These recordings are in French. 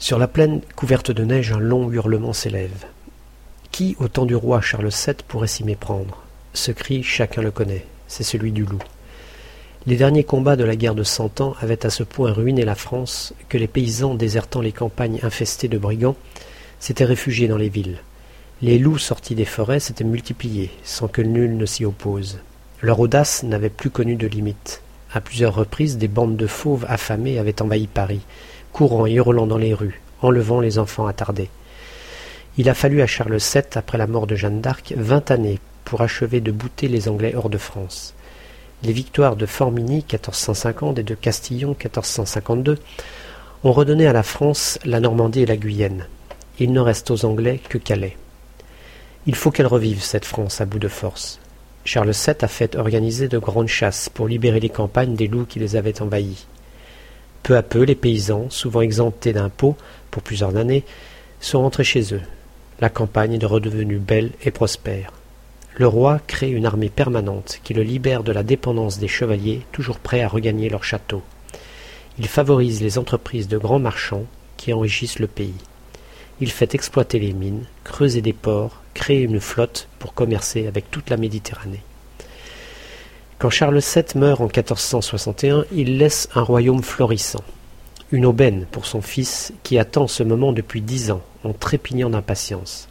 Sur la plaine couverte de neige, un long hurlement s'élève. Qui, au temps du roi Charles VII, pourrait s'y méprendre? Ce cri, chacun le connaît, c'est celui du loup. Les derniers combats de la guerre de Cent Ans avaient à ce point ruiné la France que les paysans, désertant les campagnes infestées de brigands, s'étaient réfugiés dans les villes. Les loups sortis des forêts s'étaient multipliés, sans que nul ne s'y oppose. Leur audace n'avait plus connu de limite. À plusieurs reprises, des bandes de fauves affamés avaient envahi Paris, courant et hurlant dans les rues, enlevant les enfants attardés. Il a fallu à Charles VII, après la mort de Jeanne d'Arc, vingt années pour achever de bouter les Anglais hors de France. Les victoires de Formigny 1450 et de Castillon 1452 ont redonné à la France la Normandie et la Guyenne. Il ne reste aux Anglais que Calais. Il faut qu'elle revive, cette France, à bout de force. Charles VII a fait organiser de grandes chasses pour libérer les campagnes des loups qui les avaient envahies. Peu à peu, les paysans, souvent exemptés d'impôts pour plusieurs années, sont rentrés chez eux. La campagne est redevenue belle et prospère. Le roi crée une armée permanente qui le libère de la dépendance des chevaliers, toujours prêts à regagner leur château. Il favorise les entreprises de grands marchands qui enrichissent le pays. Il fait exploiter les mines, creuser des ports, créer une flotte pour commercer avec toute la Méditerranée. Quand Charles VII meurt en 1461, il laisse un royaume florissant, une aubaine pour son fils qui attend ce moment depuis dix ans en trépignant d'impatience.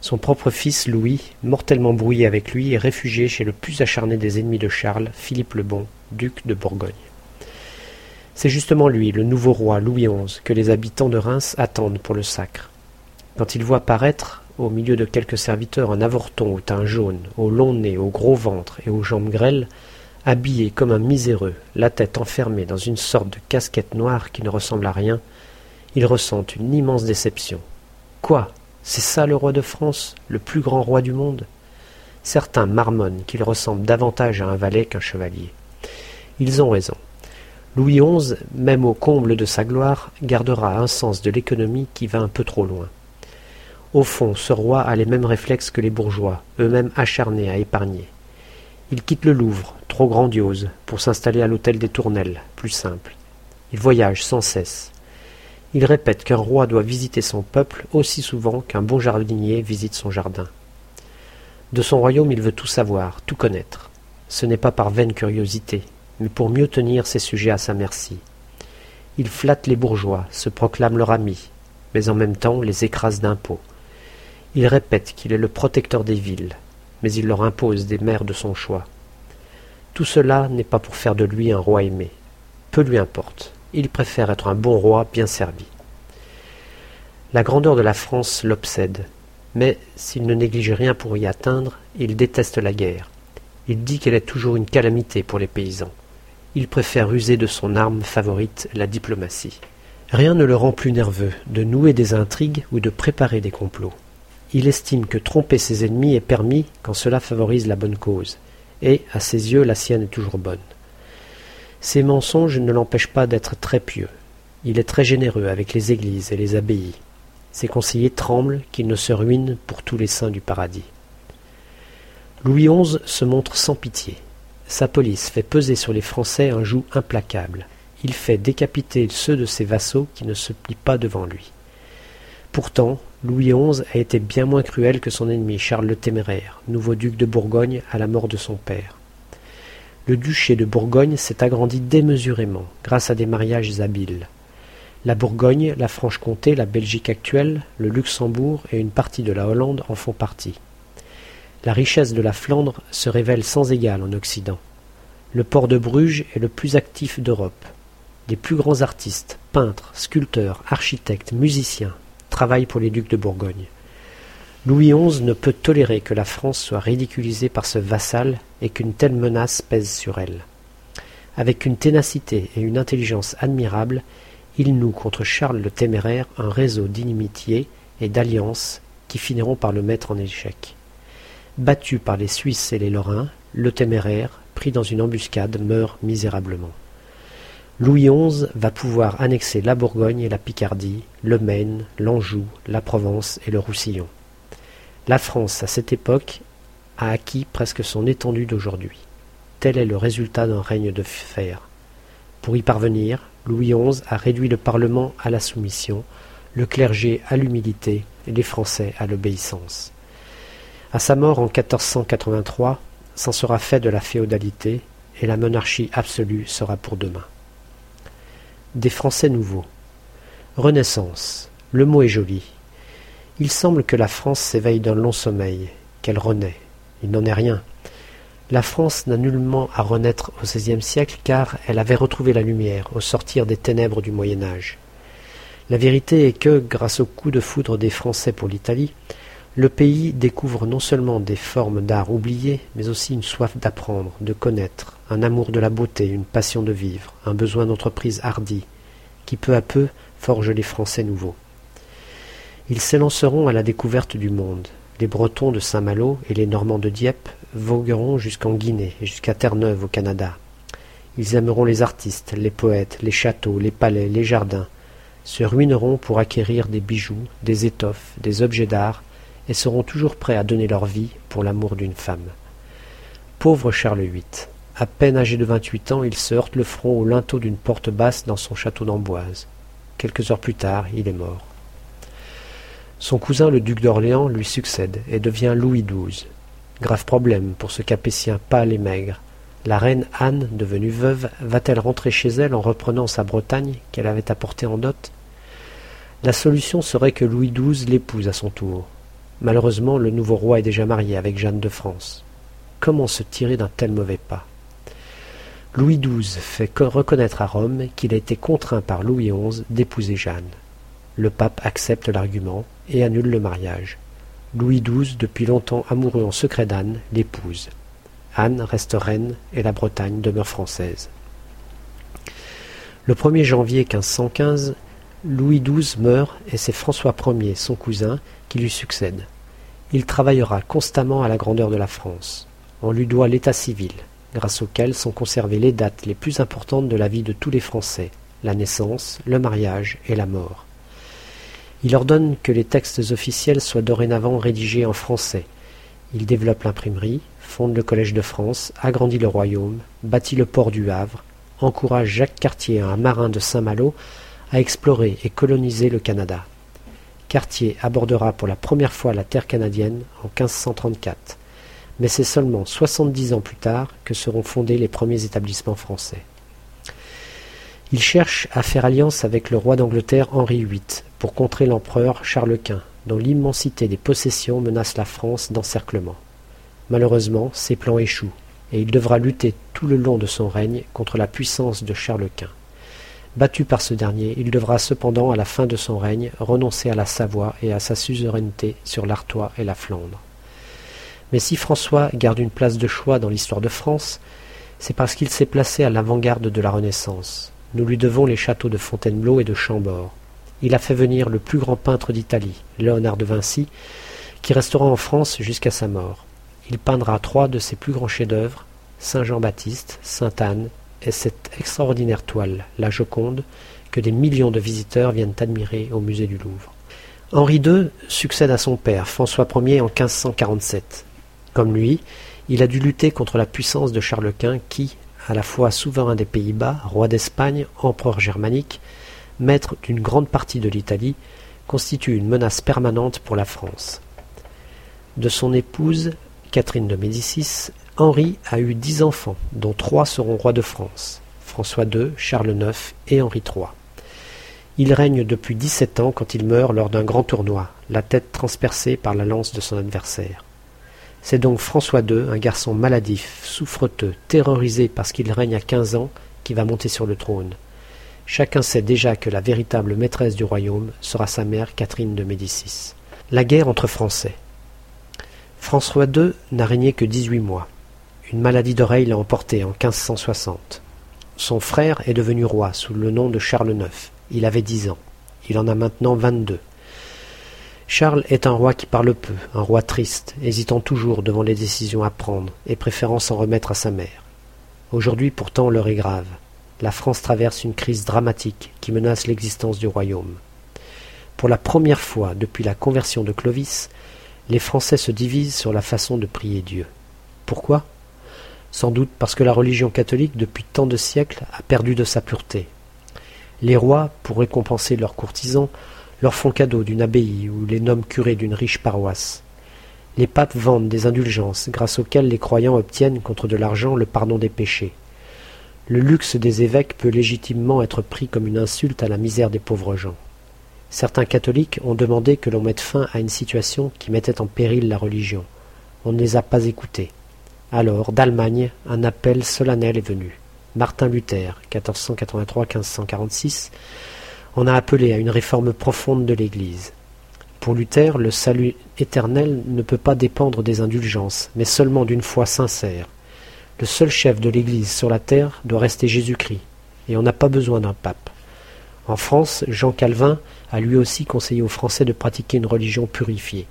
Son propre fils Louis, mortellement brouillé avec lui, est réfugié chez le plus acharné des ennemis de Charles, Philippe le Bon, duc de Bourgogne. C'est justement lui, le nouveau roi Louis XI, que les habitants de Reims attendent pour le sacre. Quand ils voient paraître, au milieu de quelques serviteurs, un avorton au teint jaune, au long nez, au gros ventre et aux jambes grêles, habillé comme un miséreux, la tête enfermée dans une sorte de casquette noire qui ne ressemble à rien, ils ressentent une immense déception. Quoi? C'est ça le roi de France, le plus grand roi du monde? Certains marmonnent qu'il ressemble davantage à un valet qu'un chevalier. Ils ont raison. Louis XI, même au comble de sa gloire, gardera un sens de l'économie qui va un peu trop loin. Au fond, ce roi a les mêmes réflexes que les bourgeois, eux-mêmes acharnés à épargner. Il quitte le Louvre, trop grandiose, pour s'installer à l'hôtel des Tournelles, plus simple. Il voyage sans cesse. Il répète qu'un roi doit visiter son peuple aussi souvent qu'un bon jardinier visite son jardin. De son royaume, il veut tout savoir, tout connaître. Ce n'est pas par vaine curiosité, mais pour mieux tenir ses sujets à sa merci. Il flatte les bourgeois, se proclame leur ami, mais en même temps les écrase d'impôts. Il répète qu'il est le protecteur des villes, mais il leur impose des maires de son choix. Tout cela n'est pas pour faire de lui un roi aimé. Peu lui importe. Il préfère être un bon roi bien servi. La grandeur de la France l'obsède, mais s'il ne néglige rien pour y atteindre, il déteste la guerre. Il dit qu'elle est toujours une calamité pour les paysans il préfère user de son arme favorite, la diplomatie. Rien ne le rend plus nerveux de nouer des intrigues ou de préparer des complots. Il estime que tromper ses ennemis est permis quand cela favorise la bonne cause, et, à ses yeux, la sienne est toujours bonne. Ses mensonges ne l'empêchent pas d'être très pieux. Il est très généreux avec les églises et les abbayes. Ses conseillers tremblent qu'il ne se ruine pour tous les saints du paradis. Louis XI se montre sans pitié. Sa police fait peser sur les Français un joug implacable. Il fait décapiter ceux de ses vassaux qui ne se plient pas devant lui. Pourtant, Louis XI a été bien moins cruel que son ennemi Charles le Téméraire, nouveau duc de Bourgogne à la mort de son père. Le duché de Bourgogne s'est agrandi démesurément grâce à des mariages habiles. La Bourgogne, la Franche-Comté, la Belgique actuelle, le Luxembourg et une partie de la Hollande en font partie. La richesse de la Flandre se révèle sans égal en Occident. Le port de Bruges est le plus actif d'Europe. Les plus grands artistes, peintres, sculpteurs, architectes, musiciens travaillent pour les ducs de Bourgogne. Louis XI ne peut tolérer que la France soit ridiculisée par ce vassal et qu'une telle menace pèse sur elle. Avec une ténacité et une intelligence admirables, il noue contre Charles le Téméraire un réseau d'inimitiés et d'alliances qui finiront par le mettre en échec. Battu par les Suisses et les Lorrains, le téméraire, pris dans une embuscade, meurt misérablement. Louis XI va pouvoir annexer la Bourgogne et la Picardie, le Maine, l'Anjou, la Provence et le Roussillon. La France, à cette époque, a acquis presque son étendue d'aujourd'hui. Tel est le résultat d'un règne de fer. Pour y parvenir, Louis XI a réduit le Parlement à la soumission, le clergé à l'humilité et les Français à l'obéissance. À sa mort en 1483, s'en sera fait de la féodalité et la monarchie absolue sera pour demain. Des Français nouveaux. Renaissance. Le mot est joli. Il semble que la France s'éveille d'un long sommeil, qu'elle renaît. Il n'en est rien. La France n'a nullement à renaître au XVIe siècle car elle avait retrouvé la lumière au sortir des ténèbres du Moyen Âge. La vérité est que, grâce au coup de foudre des Français pour l'Italie, le pays découvre non seulement des formes d'art oubliées, mais aussi une soif d'apprendre, de connaître, un amour de la beauté, une passion de vivre, un besoin d'entreprise hardie, qui peu à peu forge les Français nouveaux. Ils s'élanceront à la découverte du monde. Les Bretons de Saint-Malo et les Normands de Dieppe vogueront jusqu'en Guinée et jusqu'à Terre-Neuve au Canada. Ils aimeront les artistes, les poètes, les châteaux, les palais, les jardins, se ruineront pour acquérir des bijoux, des étoffes, des objets d'art, et seront toujours prêts à donner leur vie pour l'amour d'une femme. Pauvre Charles VIII. À peine âgé de vingt-huit ans, il se heurte le front au linteau d'une porte basse dans son château d'Amboise. Quelques heures plus tard, il est mort. Son cousin le duc d'Orléans lui succède et devient Louis XII. Grave problème pour ce Capétien pâle et maigre. La reine Anne, devenue veuve, va-t-elle rentrer chez elle en reprenant sa Bretagne qu'elle avait apportée en dot? La solution serait que Louis XII l'épouse à son tour. Malheureusement, le nouveau roi est déjà marié avec Jeanne de France. Comment se tirer d'un tel mauvais pas? Louis XII fait reconnaître à Rome qu'il a été contraint par Louis XI d'épouser Jeanne. Le pape accepte l'argument et annule le mariage. Louis XII, depuis longtemps amoureux en secret d'Anne, l'épouse. Anne reste reine et la Bretagne demeure française. Le 1er janvier 1515, Louis XII meurt et c'est François Ier, son cousin, qui lui succède. Il travaillera constamment à la grandeur de la France. On lui doit l'état civil, grâce auquel sont conservées les dates les plus importantes de la vie de tous les Français, la naissance, le mariage et la mort. Il ordonne que les textes officiels soient dorénavant rédigés en français. Il développe l'imprimerie, fonde le Collège de France, agrandit le royaume, bâtit le port du Havre, encourage Jacques Cartier, un marin de Saint-Malo, à explorer et coloniser le Canada. Cartier abordera pour la première fois la terre canadienne en 1534, mais c'est seulement soixante-dix ans plus tard que seront fondés les premiers établissements français. Il cherche à faire alliance avec le roi d'Angleterre Henri VIII pour contrer l'empereur Charles Quint, dont l'immensité des possessions menace la France d'encerclement. Malheureusement, ses plans échouent, et il devra lutter tout le long de son règne contre la puissance de Charles Quint. Battu par ce dernier, il devra cependant, à la fin de son règne, renoncer à la Savoie et à sa suzeraineté sur l'Artois et la Flandre. Mais si François garde une place de choix dans l'histoire de France, c'est parce qu'il s'est placé à l'avant-garde de la Renaissance. Nous lui devons les châteaux de Fontainebleau et de Chambord. Il a fait venir le plus grand peintre d'Italie, Léonard de Vinci, qui restera en France jusqu'à sa mort. Il peindra trois de ses plus grands chefs-d'œuvre, Saint Jean-Baptiste, Sainte Anne et cette extraordinaire toile, la Joconde, que des millions de visiteurs viennent admirer au musée du Louvre. Henri II succède à son père, François Ier, en 1547. Comme lui, il a dû lutter contre la puissance de Charles Quint qui, à la fois souverain des Pays-Bas, roi d'Espagne, empereur germanique, maître d'une grande partie de l'Italie, constitue une menace permanente pour la France. De son épouse, Catherine de Médicis, Henri a eu dix enfants, dont trois seront rois de France, François II, Charles IX et Henri III. Il règne depuis dix-sept ans quand il meurt lors d'un grand tournoi, la tête transpercée par la lance de son adversaire. C'est donc François II, un garçon maladif, souffreteux, terrorisé parce qu'il règne à quinze ans, qui va monter sur le trône. Chacun sait déjà que la véritable maîtresse du royaume sera sa mère Catherine de Médicis. La guerre entre Français. François II n'a régné que dix-huit mois. Une maladie d'oreille l'a emporté en 1560. Son frère est devenu roi sous le nom de Charles IX. Il avait dix ans. Il en a maintenant vingt-deux. Charles est un roi qui parle peu, un roi triste, hésitant toujours devant les décisions à prendre et préférant s'en remettre à sa mère. Aujourd'hui pourtant l'heure est grave. La France traverse une crise dramatique qui menace l'existence du royaume. Pour la première fois depuis la conversion de Clovis, les Français se divisent sur la façon de prier Dieu. Pourquoi? Sans doute parce que la religion catholique depuis tant de siècles a perdu de sa pureté. Les rois, pour récompenser leurs courtisans, leur font cadeau d'une abbaye ou les nomment curés d'une riche paroisse. Les papes vendent des indulgences grâce auxquelles les croyants obtiennent contre de l'argent le pardon des péchés. Le luxe des évêques peut légitimement être pris comme une insulte à la misère des pauvres gens. Certains catholiques ont demandé que l'on mette fin à une situation qui mettait en péril la religion. On ne les a pas écoutés. Alors, d'Allemagne, un appel solennel est venu. Martin Luther, 1483-1546, en a appelé à une réforme profonde de l'Église. Pour Luther, le salut éternel ne peut pas dépendre des indulgences, mais seulement d'une foi sincère. Le seul chef de l'Église sur la terre doit rester Jésus-Christ, et on n'a pas besoin d'un pape. En France, Jean Calvin a lui aussi conseillé aux Français de pratiquer une religion purifiée.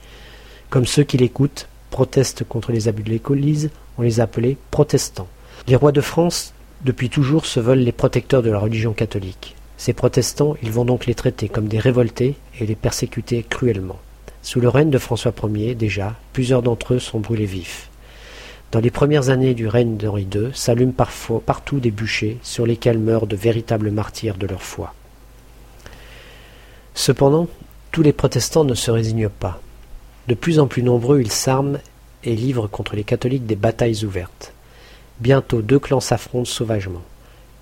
Comme ceux qui l'écoutent protestent contre les abus de l'Église, on les a appelés protestants. Les rois de France, depuis toujours, se veulent les protecteurs de la religion catholique. Ces protestants, ils vont donc les traiter comme des révoltés et les persécuter cruellement. Sous le règne de François Ier, déjà, plusieurs d'entre eux sont brûlés vifs. Dans les premières années du règne d'Henri II, s'allument parfois partout des bûchers sur lesquels meurent de véritables martyrs de leur foi. Cependant, tous les protestants ne se résignent pas. De plus en plus nombreux, ils s'arment et livrent contre les catholiques des batailles ouvertes. Bientôt deux clans s'affrontent sauvagement.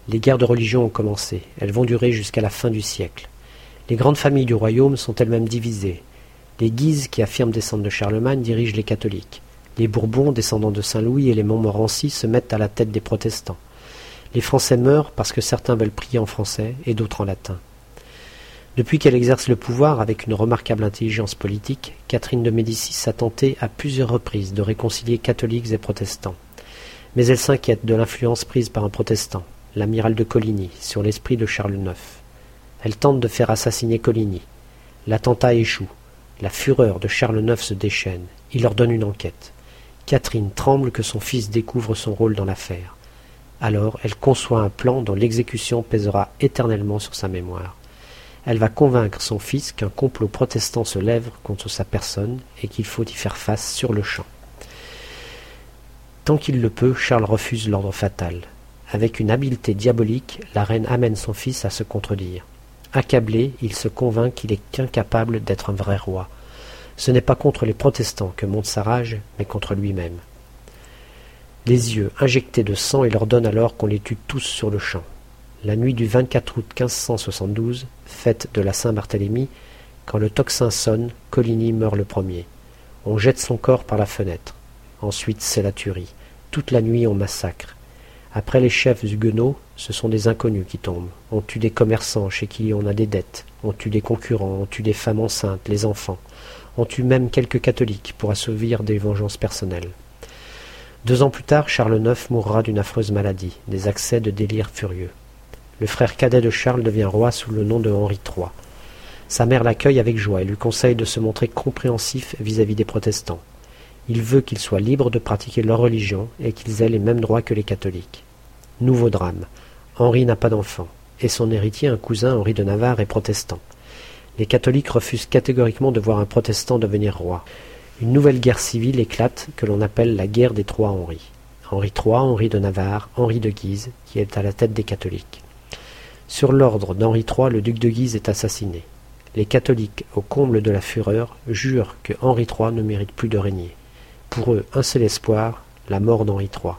Les guerres de religion ont commencé. Elles vont durer jusqu'à la fin du siècle. Les grandes familles du royaume sont elles-mêmes divisées. Les Guises, qui affirment descendre de Charlemagne, dirigent les catholiques. Les Bourbons, descendants de Saint-Louis, et les Montmorency se mettent à la tête des protestants. Les Français meurent parce que certains veulent prier en français et d'autres en latin. Depuis qu'elle exerce le pouvoir avec une remarquable intelligence politique, Catherine de Médicis a tenté à plusieurs reprises de réconcilier catholiques et protestants. Mais elle s'inquiète de l'influence prise par un protestant, l'amiral de Coligny, sur l'esprit de Charles IX. Elle tente de faire assassiner Coligny. L'attentat échoue. La fureur de Charles IX se déchaîne. Il ordonne une enquête. Catherine tremble que son fils découvre son rôle dans l'affaire. Alors elle conçoit un plan dont l'exécution pèsera éternellement sur sa mémoire. Elle va convaincre son fils qu'un complot protestant se lève contre sa personne et qu'il faut y faire face sur le champ. Tant qu'il le peut, Charles refuse l'ordre fatal. Avec une habileté diabolique, la reine amène son fils à se contredire. Accablé, il se convainc qu'il est incapable d'être un vrai roi. Ce n'est pas contre les protestants que monte sa rage, mais contre lui-même. Les yeux injectés de sang, il ordonne alors qu'on les tue tous sur le champ. La nuit du 24 août 1572, fête de la Saint-Barthélemy, quand le tocsin sonne, Coligny meurt le premier. On jette son corps par la fenêtre. Ensuite, c'est la tuerie. Toute la nuit, on massacre. Après les chefs huguenots, ce sont des inconnus qui tombent. On tue des commerçants chez qui on a des dettes, on tue des concurrents, on tue des femmes enceintes, les enfants, on tue même quelques catholiques pour assouvir des vengeances personnelles. Deux ans plus tard, Charles IX mourra d'une affreuse maladie, des accès de délire furieux. Le frère cadet de Charles devient roi sous le nom de Henri III. Sa mère l'accueille avec joie et lui conseille de se montrer compréhensif vis-à-vis des protestants. Il veut qu'ils soient libres de pratiquer leur religion et qu'ils aient les mêmes droits que les catholiques. Nouveau drame. Henri n'a pas d'enfant, et son héritier, un cousin, Henri de Navarre, est protestant. Les catholiques refusent catégoriquement de voir un protestant devenir roi. Une nouvelle guerre civile éclate que l'on appelle la guerre des trois Henri. Henri III, Henri de Navarre, Henri de Guise, qui est à la tête des catholiques. Sur l'ordre d'Henri III, le duc de Guise est assassiné. Les catholiques, au comble de la fureur, jurent que Henri III ne mérite plus de régner. Pour eux, un seul espoir, la mort d'Henri III.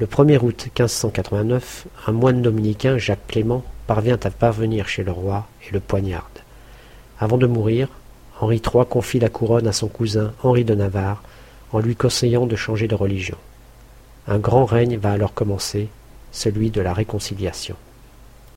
Le 1er août 1589, un moine dominicain, Jacques Clément, parvient à parvenir chez le roi et le poignarde. Avant de mourir, Henri III confie la couronne à son cousin Henri de Navarre en lui conseillant de changer de religion. Un grand règne va alors commencer, celui de la réconciliation.